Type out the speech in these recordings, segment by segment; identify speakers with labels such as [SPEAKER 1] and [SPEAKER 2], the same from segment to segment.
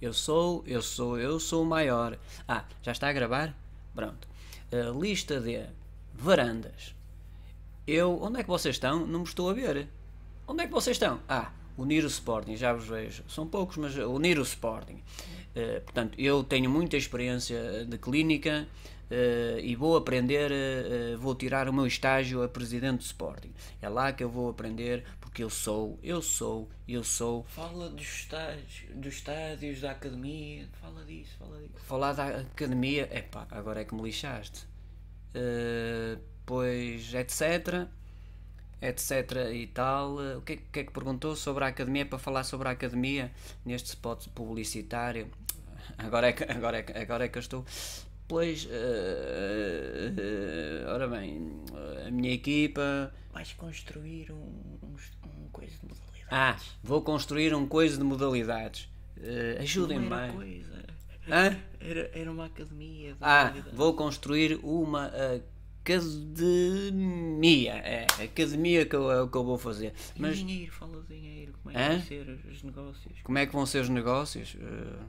[SPEAKER 1] Eu sou, eu sou, eu sou o maior. Ah, já está a gravar? Pronto. Lista de varandas. Eu, onde é que vocês estão? Não me estou a ver. Onde é que vocês estão? Ah, unir o Sporting, já vos vejo. São poucos, mas unir o Sporting. Uh, portanto, eu tenho muita experiência de clínica uh, e vou aprender, uh, vou tirar o meu estágio a presidente do Sporting. É lá que eu vou aprender, porque eu sou, eu sou, eu sou.
[SPEAKER 2] Fala dos estádios, dos estádios da academia, fala disso, fala disso.
[SPEAKER 1] Falar da academia, epá, agora é que me lixaste. pois, etc etc e tal. O que, é, que é que perguntou sobre a academia? Para falar sobre a academia neste spot publicitário. Agora é que, agora é que, agora é que eu estou. Pois, uh, uh, ora bem, a minha equipa.
[SPEAKER 2] Vais construir um, um, um coisa de modalidades.
[SPEAKER 1] Ah, vou construir um coisa de modalidades. Ajudem-me
[SPEAKER 2] bem. Coisa. Hã? Era, era uma academia.
[SPEAKER 1] ah, vou construir uma academia. É, academia que eu, é o que eu vou fazer.
[SPEAKER 2] Mas, dinheiro, fala de dinheiro. Como é que vão ser os negócios?
[SPEAKER 1] Como é que vão ser os negócios? Uh,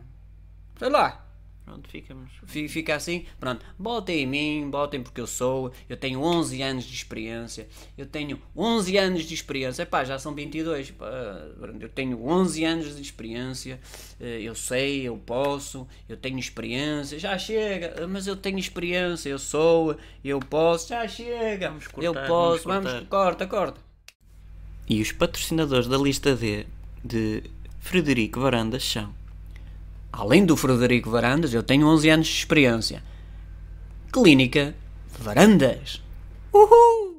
[SPEAKER 1] sei lá.
[SPEAKER 2] Pronto, ficamos.
[SPEAKER 1] Fica assim, pronto. Botem em mim, botem porque eu sou. Eu tenho 11 anos de experiência. Eu tenho 11 anos de experiência. Pá, já são 22. Pá, eu tenho 11 anos de experiência. Eh, eu sei, eu posso. Eu tenho experiência. Já chega, mas eu tenho experiência. Eu sou, eu posso. Já chega. Vamos cortar, eu posso. Vamos, vamos corta, corta.
[SPEAKER 2] E os patrocinadores da lista D de Frederico Varandas são
[SPEAKER 1] além do Frederico Varandas, eu tenho 11 anos de experiência. Clínica Varandas. Uhul!